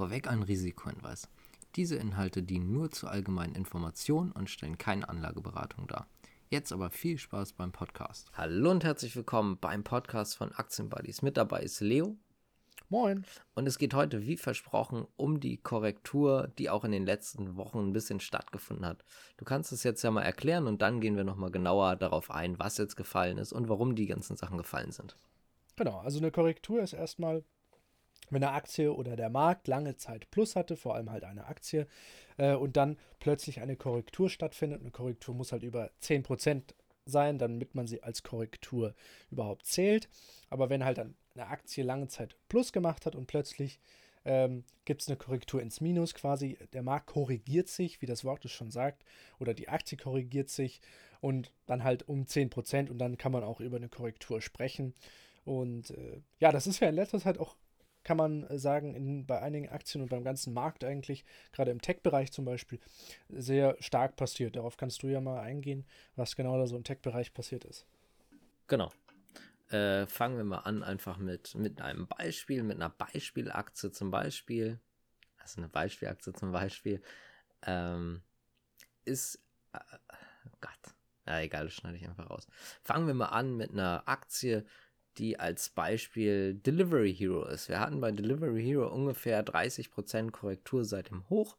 Vorweg ein Risikohinweis. Diese Inhalte dienen nur zur allgemeinen Information und stellen keine Anlageberatung dar. Jetzt aber viel Spaß beim Podcast. Hallo und herzlich willkommen beim Podcast von Aktienbuddies. Mit dabei ist Leo. Moin. Und es geht heute, wie versprochen, um die Korrektur, die auch in den letzten Wochen ein bisschen stattgefunden hat. Du kannst es jetzt ja mal erklären und dann gehen wir nochmal genauer darauf ein, was jetzt gefallen ist und warum die ganzen Sachen gefallen sind. Genau, also eine Korrektur ist erstmal wenn eine Aktie oder der Markt lange Zeit Plus hatte, vor allem halt eine Aktie, äh, und dann plötzlich eine Korrektur stattfindet. Eine Korrektur muss halt über 10% sein, damit man sie als Korrektur überhaupt zählt. Aber wenn halt dann eine Aktie lange Zeit Plus gemacht hat und plötzlich ähm, gibt es eine Korrektur ins Minus quasi, der Markt korrigiert sich, wie das Wort es schon sagt, oder die Aktie korrigiert sich und dann halt um 10% und dann kann man auch über eine Korrektur sprechen. Und äh, ja, das ist ja in letzter Zeit auch kann man äh, sagen, in, bei einigen Aktien und beim ganzen Markt eigentlich, gerade im Tech-Bereich zum Beispiel, sehr stark passiert. Darauf kannst du ja mal eingehen, was genau da so im Tech-Bereich passiert ist. Genau. Äh, fangen wir mal an, einfach mit, mit einem Beispiel, mit einer Beispielaktie zum Beispiel. Also eine Beispielaktie zum Beispiel. Ähm, ist. Äh, Gott. Ja, egal, das schneide ich einfach raus. Fangen wir mal an mit einer Aktie, die als Beispiel Delivery Hero ist. Wir hatten bei Delivery Hero ungefähr 30% Korrektur seit dem Hoch.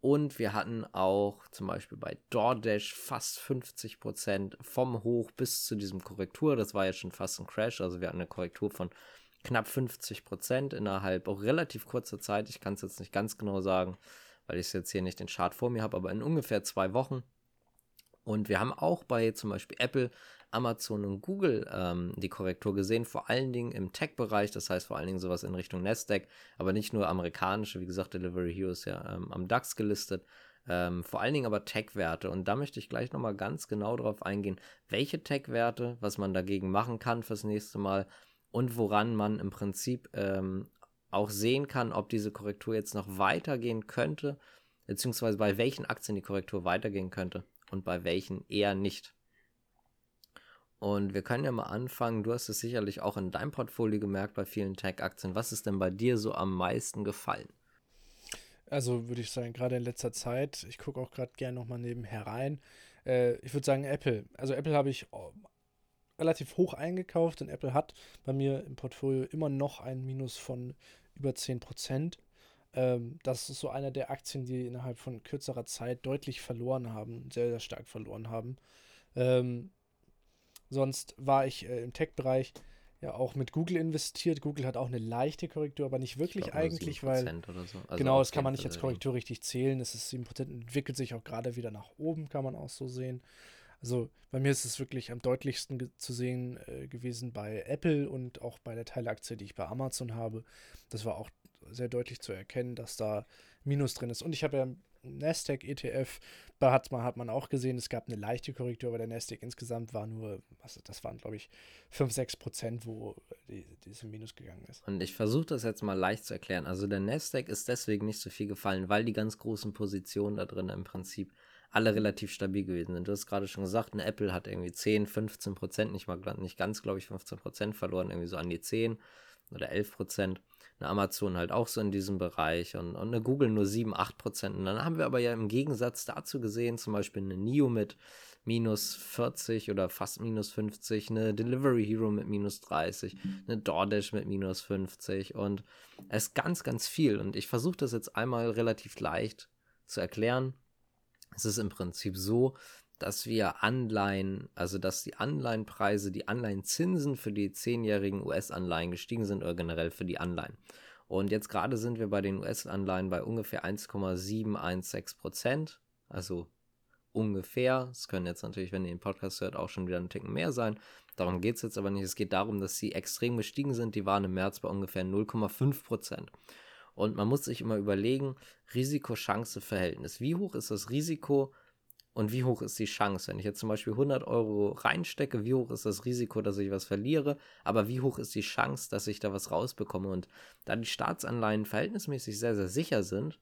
Und wir hatten auch zum Beispiel bei DoorDash fast 50% vom Hoch bis zu diesem Korrektur. Das war jetzt schon fast ein Crash. Also wir hatten eine Korrektur von knapp 50% innerhalb auch relativ kurzer Zeit. Ich kann es jetzt nicht ganz genau sagen, weil ich jetzt hier nicht den Chart vor mir habe, aber in ungefähr zwei Wochen. Und wir haben auch bei zum Beispiel Apple Amazon und Google ähm, die Korrektur gesehen, vor allen Dingen im Tech-Bereich, das heißt vor allen Dingen sowas in Richtung Nasdaq, aber nicht nur amerikanische, wie gesagt, Delivery Hero ist ja ähm, am DAX gelistet, ähm, vor allen Dingen aber Tech-Werte. Und da möchte ich gleich nochmal ganz genau darauf eingehen, welche Tech-Werte, was man dagegen machen kann fürs nächste Mal und woran man im Prinzip ähm, auch sehen kann, ob diese Korrektur jetzt noch weitergehen könnte, beziehungsweise bei welchen Aktien die Korrektur weitergehen könnte und bei welchen eher nicht. Und wir können ja mal anfangen. Du hast es sicherlich auch in deinem Portfolio gemerkt bei vielen Tech-Aktien. Was ist denn bei dir so am meisten gefallen? Also würde ich sagen, gerade in letzter Zeit, ich gucke auch gerade gerne nochmal nebenher rein. Äh, ich würde sagen Apple. Also Apple habe ich oh, relativ hoch eingekauft und Apple hat bei mir im Portfolio immer noch ein Minus von über 10%. Ähm, das ist so einer der Aktien, die innerhalb von kürzerer Zeit deutlich verloren haben, sehr, sehr stark verloren haben. Ähm, Sonst war ich äh, im Tech-Bereich ja auch mit Google investiert. Google hat auch eine leichte Korrektur, aber nicht wirklich glaub, eigentlich, weil so. also genau, das kann man nicht als Korrektur richtig zählen. Es ist 7%, entwickelt sich auch gerade wieder nach oben, kann man auch so sehen. Also bei mir ist es wirklich am deutlichsten zu sehen äh, gewesen bei Apple und auch bei der Teilaktie, die ich bei Amazon habe. Das war auch sehr deutlich zu erkennen, dass da Minus drin ist. Und ich habe ja Nasdaq ETF, da hat man, hat man auch gesehen, es gab eine leichte Korrektur, aber der Nasdaq insgesamt war nur, was, das waren glaube ich 5, 6 Prozent, wo die, diese Minus gegangen ist. Und ich versuche das jetzt mal leicht zu erklären. Also der Nasdaq ist deswegen nicht so viel gefallen, weil die ganz großen Positionen da drin im Prinzip alle relativ stabil gewesen sind. Du hast gerade schon gesagt, eine Apple hat irgendwie 10, 15 Prozent, nicht mal nicht ganz, glaube ich, 15 Prozent verloren, irgendwie so an die 10 oder 11 Prozent. Eine Amazon halt auch so in diesem Bereich und, und eine Google nur 7, 8 Prozent. Und dann haben wir aber ja im Gegensatz dazu gesehen, zum Beispiel eine NIO mit minus 40 oder fast minus 50, eine Delivery Hero mit minus 30, eine DoorDash mit minus 50 und es ist ganz, ganz viel. Und ich versuche das jetzt einmal relativ leicht zu erklären. Es ist im Prinzip so, dass wir Anleihen, also dass die Anleihenpreise, die Anleihenzinsen für die zehnjährigen US-Anleihen gestiegen sind oder generell für die Anleihen. Und jetzt gerade sind wir bei den US-Anleihen bei ungefähr 1,716 Prozent. Also ungefähr. Es können jetzt natürlich, wenn ihr den Podcast hört, auch schon wieder ein Ticken mehr sein. Darum geht es jetzt aber nicht. Es geht darum, dass sie extrem gestiegen sind. Die waren im März bei ungefähr 0,5 Prozent. Und man muss sich immer überlegen, Risiko-Chance-Verhältnis. Wie hoch ist das Risiko, und wie hoch ist die Chance? Wenn ich jetzt zum Beispiel 100 Euro reinstecke, wie hoch ist das Risiko, dass ich was verliere? Aber wie hoch ist die Chance, dass ich da was rausbekomme? Und da die Staatsanleihen verhältnismäßig sehr, sehr sicher sind,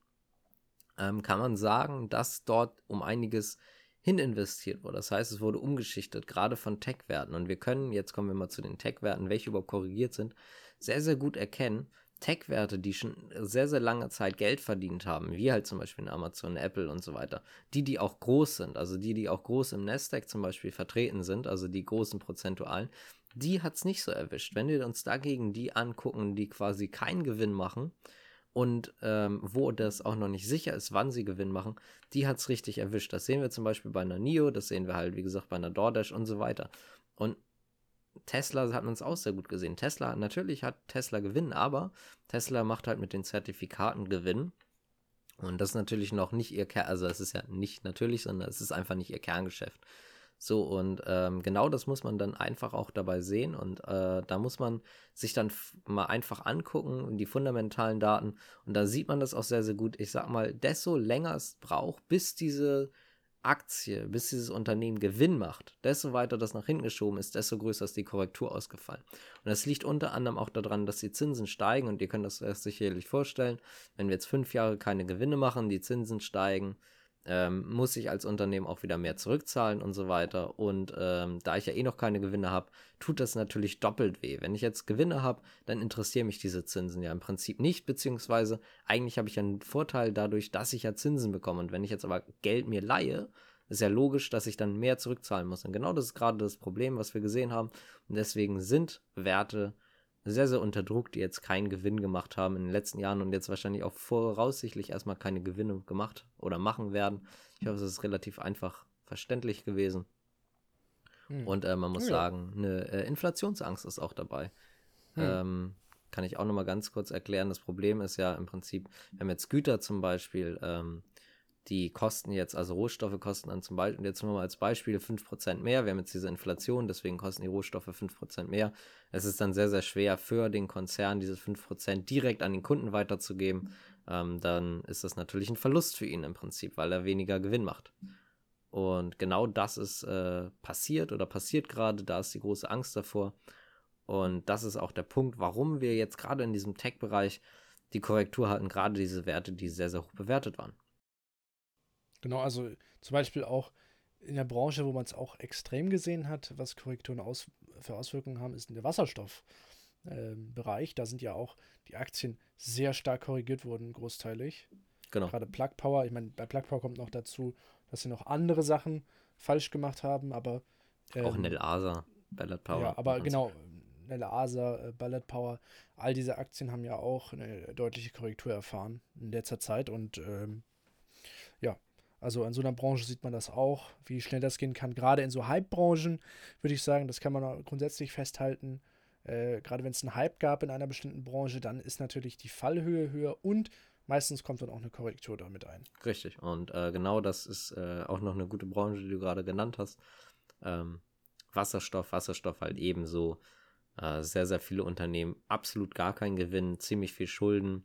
ähm, kann man sagen, dass dort um einiges hin investiert wurde. Das heißt, es wurde umgeschichtet, gerade von Tech-Werten. Und wir können, jetzt kommen wir mal zu den Tech-Werten, welche überhaupt korrigiert sind, sehr, sehr gut erkennen, Tech-Werte, die schon sehr, sehr lange Zeit Geld verdient haben, wie halt zum Beispiel Amazon, Apple und so weiter, die, die auch groß sind, also die, die auch groß im Nasdaq zum Beispiel vertreten sind, also die großen prozentualen, die hat es nicht so erwischt. Wenn wir uns dagegen die angucken, die quasi keinen Gewinn machen und ähm, wo das auch noch nicht sicher ist, wann sie Gewinn machen, die hat es richtig erwischt. Das sehen wir zum Beispiel bei einer NIO, das sehen wir halt, wie gesagt, bei einer DoorDash und so weiter. Und Tesla hat man es auch sehr gut gesehen. Tesla, natürlich hat Tesla Gewinn, aber Tesla macht halt mit den Zertifikaten Gewinn. Und das ist natürlich noch nicht ihr Kern, also es ist ja nicht natürlich, sondern es ist einfach nicht ihr Kerngeschäft. So, und ähm, genau das muss man dann einfach auch dabei sehen. Und äh, da muss man sich dann mal einfach angucken, die fundamentalen Daten. Und da sieht man das auch sehr, sehr gut. Ich sag mal, desto länger es braucht, bis diese Aktie, bis dieses Unternehmen Gewinn macht, desto weiter das nach hinten geschoben ist, desto größer ist die Korrektur ausgefallen. Und das liegt unter anderem auch daran, dass die Zinsen steigen und ihr könnt das sicherlich vorstellen, wenn wir jetzt fünf Jahre keine Gewinne machen, die Zinsen steigen, ähm, muss ich als Unternehmen auch wieder mehr zurückzahlen und so weiter. Und ähm, da ich ja eh noch keine Gewinne habe, tut das natürlich doppelt weh. Wenn ich jetzt Gewinne habe, dann interessieren mich diese Zinsen ja im Prinzip nicht, beziehungsweise eigentlich habe ich ja einen Vorteil dadurch, dass ich ja Zinsen bekomme. Und wenn ich jetzt aber Geld mir leihe, ist ja logisch, dass ich dann mehr zurückzahlen muss. Und genau das ist gerade das Problem, was wir gesehen haben. Und deswegen sind Werte sehr, sehr unter Druck, die jetzt keinen Gewinn gemacht haben in den letzten Jahren und jetzt wahrscheinlich auch voraussichtlich erstmal keine Gewinne gemacht oder machen werden. Ich hoffe, es ist relativ einfach verständlich gewesen. Hm. Und äh, man muss ja. sagen, eine äh, Inflationsangst ist auch dabei. Hm. Ähm, kann ich auch nochmal ganz kurz erklären. Das Problem ist ja im Prinzip, wir haben jetzt Güter zum Beispiel, ähm, die kosten jetzt, also Rohstoffe kosten dann zum Beispiel, jetzt nur mal als Beispiel 5% mehr. Wir haben jetzt diese Inflation, deswegen kosten die Rohstoffe 5% mehr. Es ist dann sehr, sehr schwer für den Konzern, diese 5% direkt an den Kunden weiterzugeben. Ähm, dann ist das natürlich ein Verlust für ihn im Prinzip, weil er weniger Gewinn macht. Und genau das ist äh, passiert oder passiert gerade, da ist die große Angst davor. Und das ist auch der Punkt, warum wir jetzt gerade in diesem Tech-Bereich die Korrektur hatten, gerade diese Werte, die sehr, sehr hoch bewertet waren. Genau, also zum Beispiel auch in der Branche, wo man es auch extrem gesehen hat, was Korrekturen aus, für Auswirkungen haben, ist in der Wasserstoffbereich. Ähm, da sind ja auch die Aktien sehr stark korrigiert worden, großteilig. Genau. Gerade Plug Power, ich meine, bei Plug Power kommt noch dazu, dass sie noch andere Sachen falsch gemacht haben, aber. Ähm, auch Nel Asa, Ballard Power. Ja, aber genau, Nel Asa, äh, Ballard Power, all diese Aktien haben ja auch eine deutliche Korrektur erfahren in letzter Zeit und ähm, ja, also in so einer Branche sieht man das auch, wie schnell das gehen kann. Gerade in so Hype-Branchen würde ich sagen, das kann man grundsätzlich festhalten. Äh, gerade wenn es einen Hype gab in einer bestimmten Branche, dann ist natürlich die Fallhöhe höher und meistens kommt dann auch eine Korrektur damit ein. Richtig. Und äh, genau das ist äh, auch noch eine gute Branche, die du gerade genannt hast. Ähm, Wasserstoff, Wasserstoff halt ebenso. Äh, sehr, sehr viele Unternehmen, absolut gar keinen Gewinn, ziemlich viel Schulden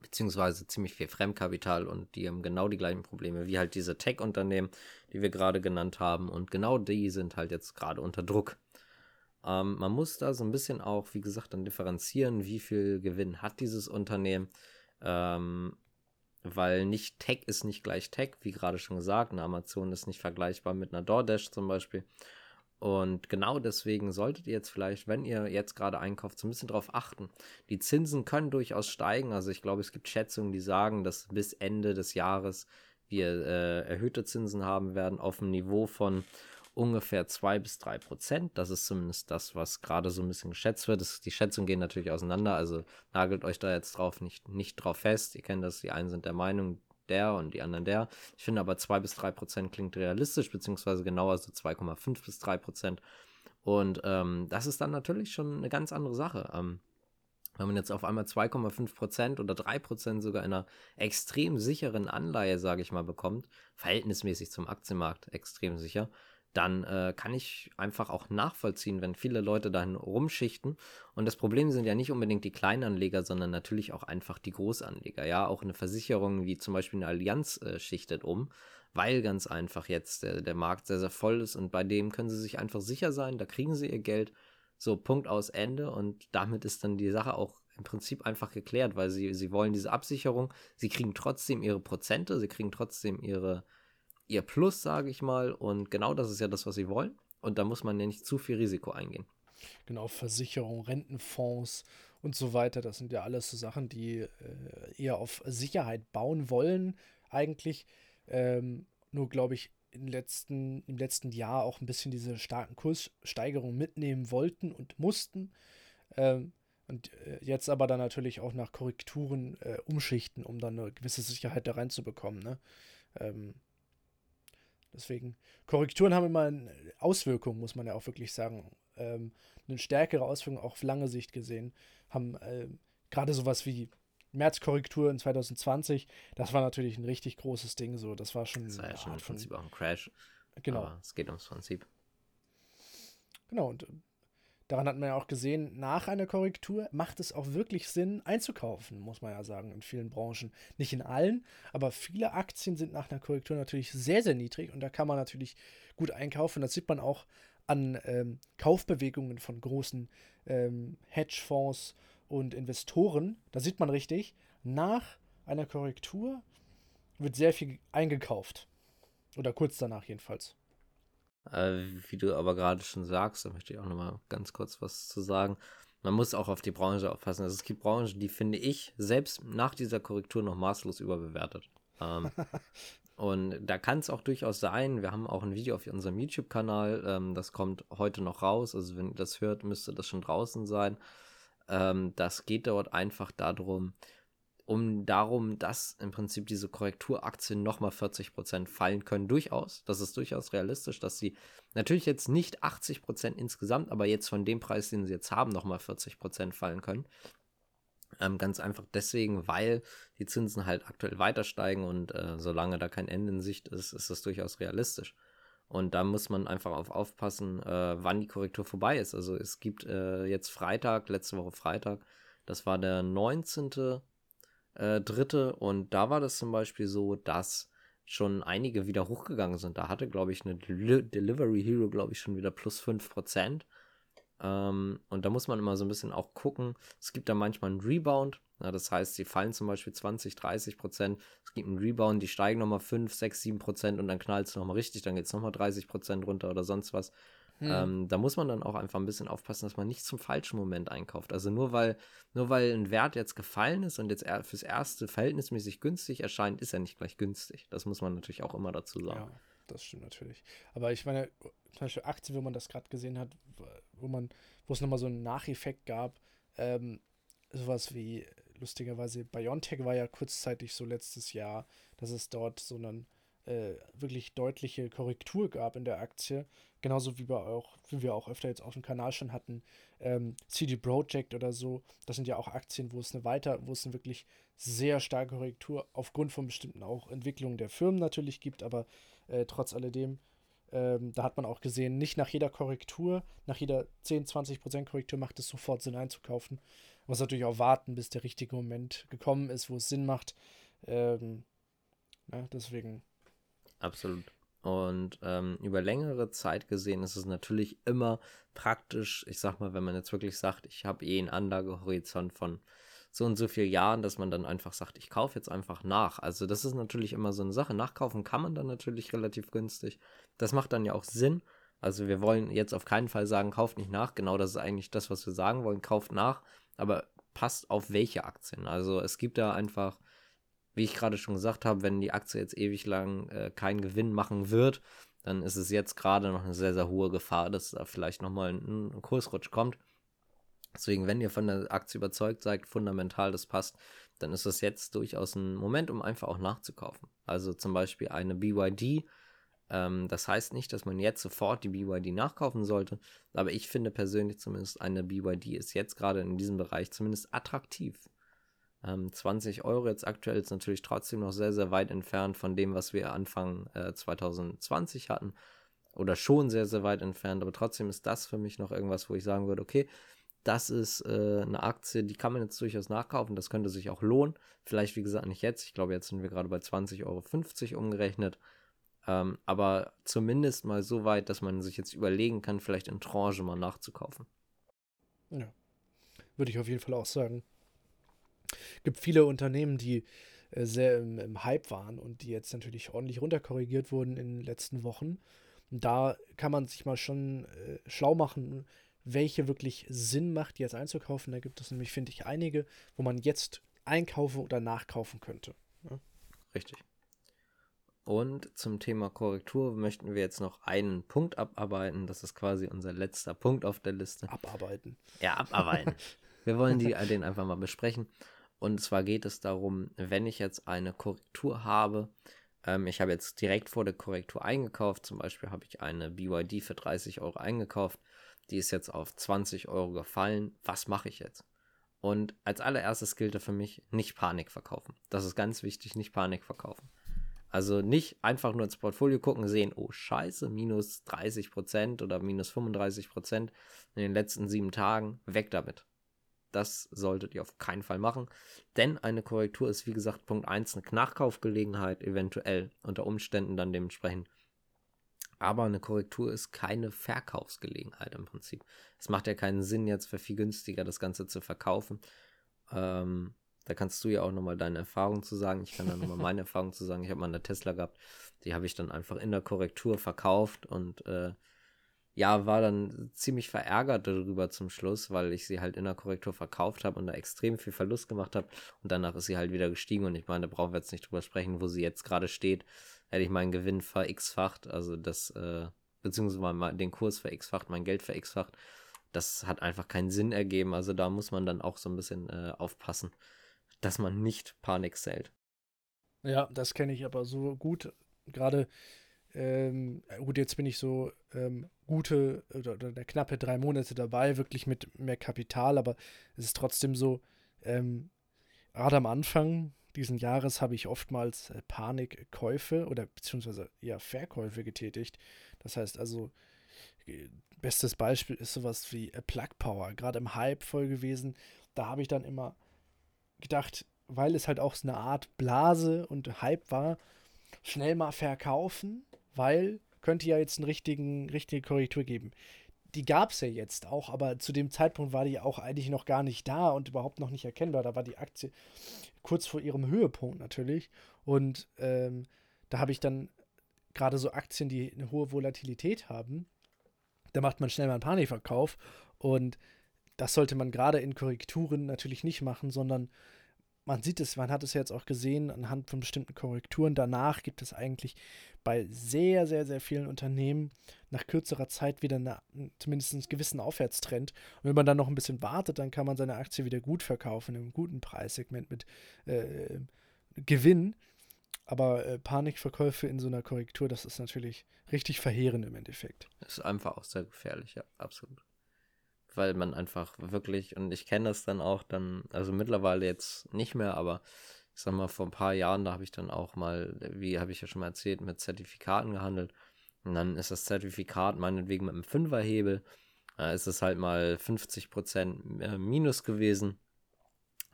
beziehungsweise ziemlich viel Fremdkapital und die haben genau die gleichen Probleme wie halt diese Tech-Unternehmen, die wir gerade genannt haben und genau die sind halt jetzt gerade unter Druck. Ähm, man muss da so ein bisschen auch, wie gesagt, dann differenzieren, wie viel Gewinn hat dieses Unternehmen, ähm, weil nicht Tech ist nicht gleich Tech, wie gerade schon gesagt, eine Amazon ist nicht vergleichbar mit einer DoorDash zum Beispiel. Und genau deswegen solltet ihr jetzt vielleicht, wenn ihr jetzt gerade einkauft, so ein bisschen darauf achten. Die Zinsen können durchaus steigen. Also ich glaube, es gibt Schätzungen, die sagen, dass bis Ende des Jahres wir äh, erhöhte Zinsen haben werden auf einem Niveau von ungefähr 2 bis 3 Prozent. Das ist zumindest das, was gerade so ein bisschen geschätzt wird. Das, die Schätzungen gehen natürlich auseinander, also nagelt euch da jetzt drauf nicht, nicht drauf fest. Ihr kennt das, die einen sind der Meinung, der und die anderen der. Ich finde aber 2 bis 3 Prozent klingt realistisch, beziehungsweise genauer so 2,5 bis 3 Prozent. Und ähm, das ist dann natürlich schon eine ganz andere Sache. Ähm, wenn man jetzt auf einmal 2,5 Prozent oder 3 Prozent sogar in einer extrem sicheren Anleihe, sage ich mal, bekommt, verhältnismäßig zum Aktienmarkt extrem sicher, dann äh, kann ich einfach auch nachvollziehen, wenn viele Leute dahin rumschichten. Und das Problem sind ja nicht unbedingt die Kleinanleger, sondern natürlich auch einfach die Großanleger. Ja, auch eine Versicherung wie zum Beispiel eine Allianz äh, schichtet um, weil ganz einfach jetzt der, der Markt sehr, sehr voll ist und bei dem können sie sich einfach sicher sein, da kriegen sie ihr Geld. So, Punkt aus Ende. Und damit ist dann die Sache auch im Prinzip einfach geklärt, weil sie, sie wollen diese Absicherung, sie kriegen trotzdem ihre Prozente, sie kriegen trotzdem ihre ihr Plus, sage ich mal. Und genau das ist ja das, was sie wollen. Und da muss man ja nicht zu viel Risiko eingehen. Genau, Versicherung, Rentenfonds und so weiter. Das sind ja alles so Sachen, die äh, eher auf Sicherheit bauen wollen, eigentlich. Ähm, nur glaube ich, im letzten, im letzten Jahr auch ein bisschen diese starken Kurssteigerungen mitnehmen wollten und mussten. Ähm, und äh, jetzt aber dann natürlich auch nach Korrekturen äh, umschichten, um dann eine gewisse Sicherheit da reinzubekommen. Ne? Ähm, deswegen, Korrekturen haben immer Auswirkungen, muss man ja auch wirklich sagen. Ähm, eine stärkere Auswirkung auch auf lange Sicht gesehen. Haben äh, gerade sowas wie Märzkorrektur in 2020, das war natürlich ein richtig großes Ding. So, das war schon. Das war ja schon im Prinzip auch ein Crash. Genau. Aber es geht ums Prinzip. Genau, und daran hat man ja auch gesehen, nach einer Korrektur macht es auch wirklich Sinn, einzukaufen, muss man ja sagen, in vielen Branchen. Nicht in allen, aber viele Aktien sind nach einer Korrektur natürlich sehr, sehr niedrig und da kann man natürlich gut einkaufen. Das sieht man auch an ähm, Kaufbewegungen von großen ähm, Hedgefonds und Investoren, da sieht man richtig, nach einer Korrektur wird sehr viel eingekauft. Oder kurz danach jedenfalls. Äh, wie du aber gerade schon sagst, da möchte ich auch nochmal ganz kurz was zu sagen. Man muss auch auf die Branche aufpassen. Also es gibt Branchen, die finde ich selbst nach dieser Korrektur noch maßlos überbewertet. Ähm, und da kann es auch durchaus sein, wir haben auch ein Video auf unserem YouTube-Kanal, ähm, das kommt heute noch raus. Also wenn ihr das hört, müsste das schon draußen sein. Ähm, das geht dort einfach darum, um darum, dass im Prinzip diese Korrekturaktien nochmal 40% fallen können. Durchaus. Das ist durchaus realistisch, dass sie natürlich jetzt nicht 80% insgesamt, aber jetzt von dem Preis, den sie jetzt haben, nochmal 40% fallen können. Ähm, ganz einfach deswegen, weil die Zinsen halt aktuell weiter steigen und äh, solange da kein Ende in Sicht ist, ist das durchaus realistisch. Und da muss man einfach auf aufpassen, äh, wann die Korrektur vorbei ist. Also es gibt äh, jetzt Freitag, letzte Woche Freitag, das war der 19. Äh, dritte und da war das zum Beispiel so, dass schon einige wieder hochgegangen sind. Da hatte, glaube ich, eine Del Delivery Hero, glaube ich, schon wieder plus 5%. Ähm, und da muss man immer so ein bisschen auch gucken. Es gibt da manchmal einen Rebound. Ja, das heißt, sie fallen zum Beispiel 20, 30 Prozent. Es gibt einen Rebound, die steigen nochmal 5, 6, 7 Prozent und dann knallt es nochmal richtig. Dann geht es nochmal 30 Prozent runter oder sonst was. Hm. Ähm, da muss man dann auch einfach ein bisschen aufpassen, dass man nicht zum falschen Moment einkauft. Also nur weil, nur weil ein Wert jetzt gefallen ist und jetzt fürs erste verhältnismäßig günstig erscheint, ist er nicht gleich günstig. Das muss man natürlich auch immer dazu sagen. Ja, das stimmt natürlich. Aber ich meine, zum Beispiel Aktien, wo man das gerade gesehen hat, wo man, wo es nochmal so einen Nacheffekt gab, ähm, sowas wie lustigerweise Biontech war ja kurzzeitig so letztes Jahr, dass es dort so einen äh, wirklich deutliche Korrektur gab in der Aktie. Genauso wie wir auch, wie wir auch öfter jetzt auf dem Kanal schon hatten, ähm, CD Projekt oder so. Das sind ja auch Aktien, wo es eine weiter, wo es eine wirklich sehr starke Korrektur aufgrund von bestimmten auch Entwicklungen der Firmen natürlich gibt, aber äh, trotz alledem ähm, da hat man auch gesehen, nicht nach jeder Korrektur, nach jeder 10, 20 Prozent Korrektur macht es sofort Sinn einzukaufen. Man muss natürlich auch warten, bis der richtige Moment gekommen ist, wo es Sinn macht. Ähm, ja, ne, deswegen. Absolut. Und ähm, über längere Zeit gesehen ist es natürlich immer praktisch, ich sag mal, wenn man jetzt wirklich sagt, ich habe eh einen Anlagehorizont von so und so vielen Jahren, dass man dann einfach sagt, ich kaufe jetzt einfach nach. Also das ist natürlich immer so eine Sache. Nachkaufen kann man dann natürlich relativ günstig. Das macht dann ja auch Sinn. Also wir wollen jetzt auf keinen Fall sagen, kauft nicht nach. Genau das ist eigentlich das, was wir sagen wollen. Kauft nach, aber passt auf welche Aktien. Also es gibt da einfach, wie ich gerade schon gesagt habe, wenn die Aktie jetzt ewig lang äh, keinen Gewinn machen wird, dann ist es jetzt gerade noch eine sehr, sehr hohe Gefahr, dass da vielleicht nochmal ein, ein Kursrutsch kommt. Deswegen, wenn ihr von der Aktie überzeugt seid, fundamental das passt, dann ist das jetzt durchaus ein Moment, um einfach auch nachzukaufen. Also zum Beispiel eine BYD. Ähm, das heißt nicht, dass man jetzt sofort die BYD nachkaufen sollte, aber ich finde persönlich zumindest eine BYD ist jetzt gerade in diesem Bereich zumindest attraktiv. Ähm, 20 Euro jetzt aktuell ist natürlich trotzdem noch sehr, sehr weit entfernt von dem, was wir Anfang äh, 2020 hatten. Oder schon sehr, sehr weit entfernt, aber trotzdem ist das für mich noch irgendwas, wo ich sagen würde, okay, das ist äh, eine Aktie, die kann man jetzt durchaus nachkaufen. Das könnte sich auch lohnen. Vielleicht, wie gesagt, nicht jetzt. Ich glaube, jetzt sind wir gerade bei 20,50 Euro umgerechnet. Ähm, aber zumindest mal so weit, dass man sich jetzt überlegen kann, vielleicht in Tranche mal nachzukaufen. Ja, würde ich auf jeden Fall auch sagen. Es gibt viele Unternehmen, die äh, sehr im, im, Hype waren und die jetzt natürlich ordentlich runterkorrigiert wurden in den letzten Wochen. Und da kann man sich mal schon äh, schlau machen, welche wirklich Sinn macht, die jetzt einzukaufen. Da gibt es nämlich, finde ich, einige, wo man jetzt einkaufen oder nachkaufen könnte. Ja? Richtig. Und zum Thema Korrektur möchten wir jetzt noch einen Punkt abarbeiten. Das ist quasi unser letzter Punkt auf der Liste. Abarbeiten. Ja, abarbeiten. wir wollen die, den einfach mal besprechen. Und zwar geht es darum, wenn ich jetzt eine Korrektur habe, ähm, ich habe jetzt direkt vor der Korrektur eingekauft, zum Beispiel habe ich eine BYD für 30 Euro eingekauft, die ist jetzt auf 20 Euro gefallen. Was mache ich jetzt? Und als allererstes gilt da für mich, nicht Panik verkaufen. Das ist ganz wichtig, nicht Panik verkaufen. Also nicht einfach nur ins Portfolio gucken, sehen, oh scheiße, minus 30% oder minus 35% in den letzten sieben Tagen, weg damit. Das solltet ihr auf keinen Fall machen, denn eine Korrektur ist wie gesagt Punkt 1 eine Nachkaufgelegenheit, eventuell unter Umständen dann dementsprechend. Aber eine Korrektur ist keine Verkaufsgelegenheit im Prinzip. Es macht ja keinen Sinn, jetzt für viel günstiger das Ganze zu verkaufen. Ähm, da kannst du ja auch nochmal deine Erfahrung zu sagen. Ich kann da nochmal meine Erfahrung zu sagen. Ich habe mal eine Tesla gehabt, die habe ich dann einfach in der Korrektur verkauft und äh, ja, war dann ziemlich verärgert darüber zum Schluss, weil ich sie halt in der Korrektur verkauft habe und da extrem viel Verlust gemacht habe. Und danach ist sie halt wieder gestiegen und ich meine, da brauchen wir jetzt nicht drüber sprechen, wo sie jetzt gerade steht. Hätte ich meinen Gewinn ver-x-facht, also das, äh, beziehungsweise den Kurs ver-x-facht, mein Geld ver-x-facht. Das hat einfach keinen Sinn ergeben. Also da muss man dann auch so ein bisschen äh, aufpassen, dass man nicht Panik zählt. Ja, das kenne ich aber so gut. Gerade ähm, gut, jetzt bin ich so ähm, gute oder, oder knappe drei Monate dabei, wirklich mit mehr Kapital, aber es ist trotzdem so, ähm, gerade am Anfang diesen Jahres habe ich oftmals äh, Panikkäufe oder beziehungsweise ja Verkäufe getätigt. Das heißt also, äh, bestes Beispiel ist sowas wie äh, Plug Power, gerade im Hype voll gewesen. Da habe ich dann immer gedacht, weil es halt auch so eine Art Blase und Hype war, schnell mal verkaufen weil könnte ja jetzt eine richtige Korrektur geben. Die gab es ja jetzt auch, aber zu dem Zeitpunkt war die auch eigentlich noch gar nicht da und überhaupt noch nicht erkennbar. Da war die Aktie kurz vor ihrem Höhepunkt natürlich. Und ähm, da habe ich dann gerade so Aktien, die eine hohe Volatilität haben, da macht man schnell mal einen Panikverkauf. Und das sollte man gerade in Korrekturen natürlich nicht machen, sondern man sieht es, man hat es ja jetzt auch gesehen anhand von bestimmten Korrekturen. Danach gibt es eigentlich bei sehr, sehr, sehr vielen Unternehmen nach kürzerer Zeit wieder eine, zumindest einen gewissen Aufwärtstrend. Und wenn man dann noch ein bisschen wartet, dann kann man seine Aktie wieder gut verkaufen, im guten Preissegment mit äh, Gewinn. Aber äh, Panikverkäufe in so einer Korrektur, das ist natürlich richtig verheerend im Endeffekt. Das ist einfach auch sehr gefährlich, ja, absolut weil man einfach wirklich, und ich kenne das dann auch dann, also mittlerweile jetzt nicht mehr, aber ich sag mal, vor ein paar Jahren, da habe ich dann auch mal, wie habe ich ja schon mal erzählt, mit Zertifikaten gehandelt. Und dann ist das Zertifikat meinetwegen mit einem Fünferhebel, äh, ist es halt mal 50% äh, Minus gewesen.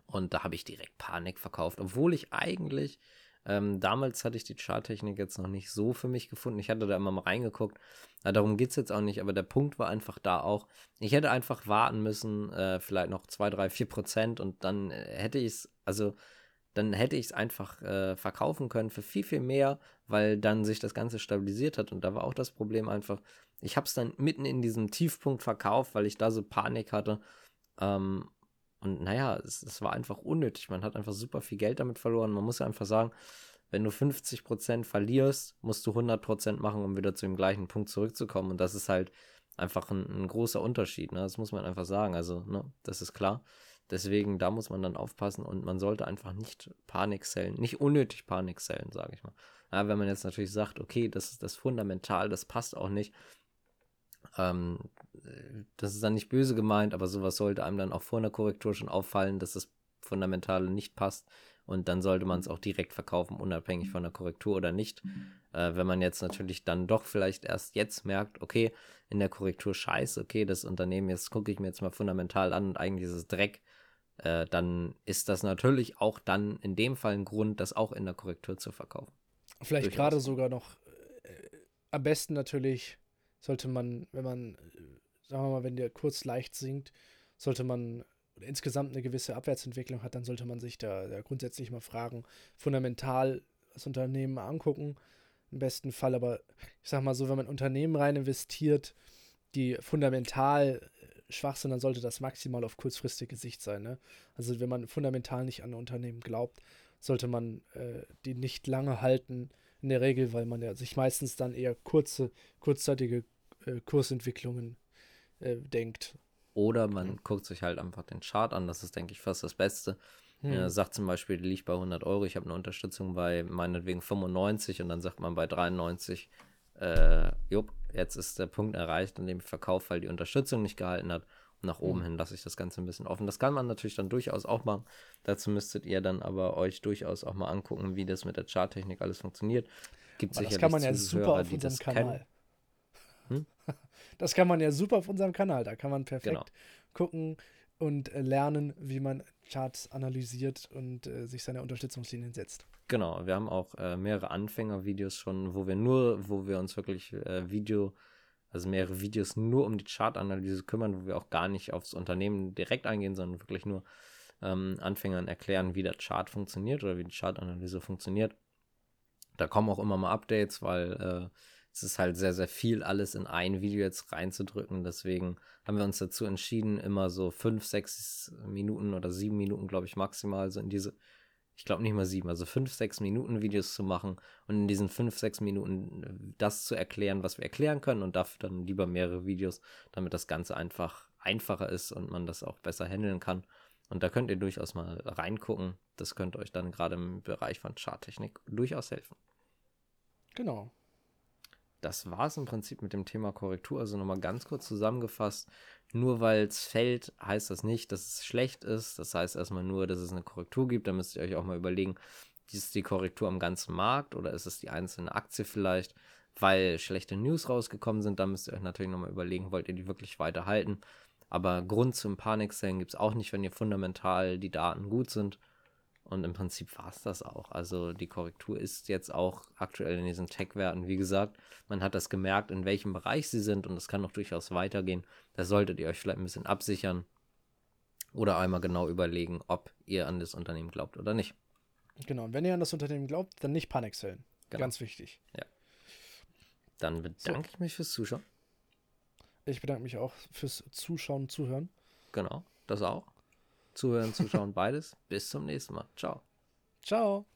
Und da habe ich direkt Panik verkauft, obwohl ich eigentlich ähm, damals hatte ich die Charttechnik jetzt noch nicht so für mich gefunden. Ich hatte da immer mal reingeguckt. Na, darum geht es jetzt auch nicht, aber der Punkt war einfach da auch. Ich hätte einfach warten müssen, äh, vielleicht noch 2, 3, 4 Prozent und dann äh, hätte ich es, also dann hätte ich es einfach äh, verkaufen können für viel, viel mehr, weil dann sich das Ganze stabilisiert hat. Und da war auch das Problem einfach, ich habe es dann mitten in diesem Tiefpunkt verkauft, weil ich da so Panik hatte. Ähm, und naja, es, es war einfach unnötig. Man hat einfach super viel Geld damit verloren. Man muss ja einfach sagen, wenn du 50% verlierst, musst du 100% machen, um wieder zu dem gleichen Punkt zurückzukommen. Und das ist halt einfach ein, ein großer Unterschied. Ne? Das muss man einfach sagen. Also, ne, das ist klar. Deswegen, da muss man dann aufpassen und man sollte einfach nicht Panik sellen, nicht unnötig Panik sellen, sage ich mal. Ja, wenn man jetzt natürlich sagt, okay, das ist das fundamental, das passt auch nicht, ähm, das ist dann nicht böse gemeint, aber sowas sollte einem dann auch vor einer Korrektur schon auffallen, dass das Fundamentale nicht passt. Und dann sollte man es auch direkt verkaufen, unabhängig von der Korrektur oder nicht. Äh, wenn man jetzt natürlich dann doch vielleicht erst jetzt merkt, okay, in der Korrektur scheiße, okay, das Unternehmen, jetzt gucke ich mir jetzt mal fundamental an und eigentlich ist es Dreck, äh, dann ist das natürlich auch dann in dem Fall ein Grund, das auch in der Korrektur zu verkaufen. Vielleicht gerade sogar noch äh, am besten natürlich sollte man, wenn man, sagen wir mal, wenn der Kurs leicht sinkt, sollte man insgesamt eine gewisse Abwärtsentwicklung hat, dann sollte man sich da, da grundsätzlich mal fragen, fundamental das Unternehmen angucken, im besten Fall, aber ich sag mal so, wenn man Unternehmen rein investiert, die fundamental Schwachsinn, dann sollte das maximal auf kurzfristige Sicht sein. Ne? Also wenn man fundamental nicht an Unternehmen glaubt, sollte man äh, die nicht lange halten, in der Regel, weil man ja sich meistens dann eher kurze, kurzzeitige äh, Kursentwicklungen äh, denkt. Oder man mhm. guckt sich halt einfach den Chart an, das ist, denke ich, fast das Beste. Hm. Er sagt zum Beispiel, die liegt bei 100 Euro, ich habe eine Unterstützung bei meinetwegen 95 und dann sagt man bei 93, äh, jupp, jetzt ist der Punkt erreicht, an dem ich verkaufe, weil die Unterstützung nicht gehalten hat. Und nach oben mhm. hin lasse ich das Ganze ein bisschen offen. Das kann man natürlich dann durchaus auch machen. Dazu müsstet ihr dann aber euch durchaus auch mal angucken, wie das mit der Charttechnik alles funktioniert. Gibt sicherlich das kann man ja super auf unserem Kanal. Hm? Das kann man ja super auf unserem Kanal. Da kann man perfekt genau. gucken und äh, lernen, wie man Charts analysiert und äh, sich seine Unterstützungslinien setzt. Genau, wir haben auch äh, mehrere Anfängervideos schon, wo wir nur, wo wir uns wirklich äh, Video, also mehrere Videos nur um die Chartanalyse kümmern, wo wir auch gar nicht aufs Unternehmen direkt eingehen, sondern wirklich nur ähm, Anfängern erklären, wie der Chart funktioniert oder wie die Chartanalyse funktioniert. Da kommen auch immer mal Updates, weil äh, es ist halt sehr, sehr viel, alles in ein Video jetzt reinzudrücken. Deswegen haben wir uns dazu entschieden, immer so fünf, sechs Minuten oder sieben Minuten, glaube ich, maximal so in diese ich glaube nicht mal sieben, also fünf, sechs Minuten Videos zu machen und in diesen fünf, sechs Minuten äh, das zu erklären, was wir erklären können und dafür dann lieber mehrere Videos, damit das Ganze einfach einfacher ist und man das auch besser handeln kann. Und da könnt ihr durchaus mal reingucken. Das könnte euch dann gerade im Bereich von Charttechnik durchaus helfen. Genau das war es im Prinzip mit dem Thema Korrektur. Also nochmal ganz kurz zusammengefasst. Nur weil es fällt, heißt das nicht, dass es schlecht ist. Das heißt erstmal nur, dass es eine Korrektur gibt. Da müsst ihr euch auch mal überlegen, ist die Korrektur am ganzen Markt oder ist es die einzelne Aktie vielleicht, weil schlechte News rausgekommen sind. Da müsst ihr euch natürlich nochmal überlegen, wollt ihr die wirklich weiterhalten. Aber Grund zum Panikselling gibt es auch nicht, wenn ihr fundamental die Daten gut sind. Und im Prinzip war es das auch. Also die Korrektur ist jetzt auch aktuell in diesen Tech-Werten. Wie gesagt, man hat das gemerkt, in welchem Bereich sie sind und es kann noch durchaus weitergehen. Da solltet ihr euch vielleicht ein bisschen absichern oder einmal genau überlegen, ob ihr an das Unternehmen glaubt oder nicht. Genau, und wenn ihr an das Unternehmen glaubt, dann nicht Panik sellen. Genau. Ganz wichtig. Ja. Dann bedanke so. ich mich fürs Zuschauen. Ich bedanke mich auch fürs Zuschauen und Zuhören. Genau, das auch. Zuhören, zuschauen, beides. Bis zum nächsten Mal. Ciao. Ciao.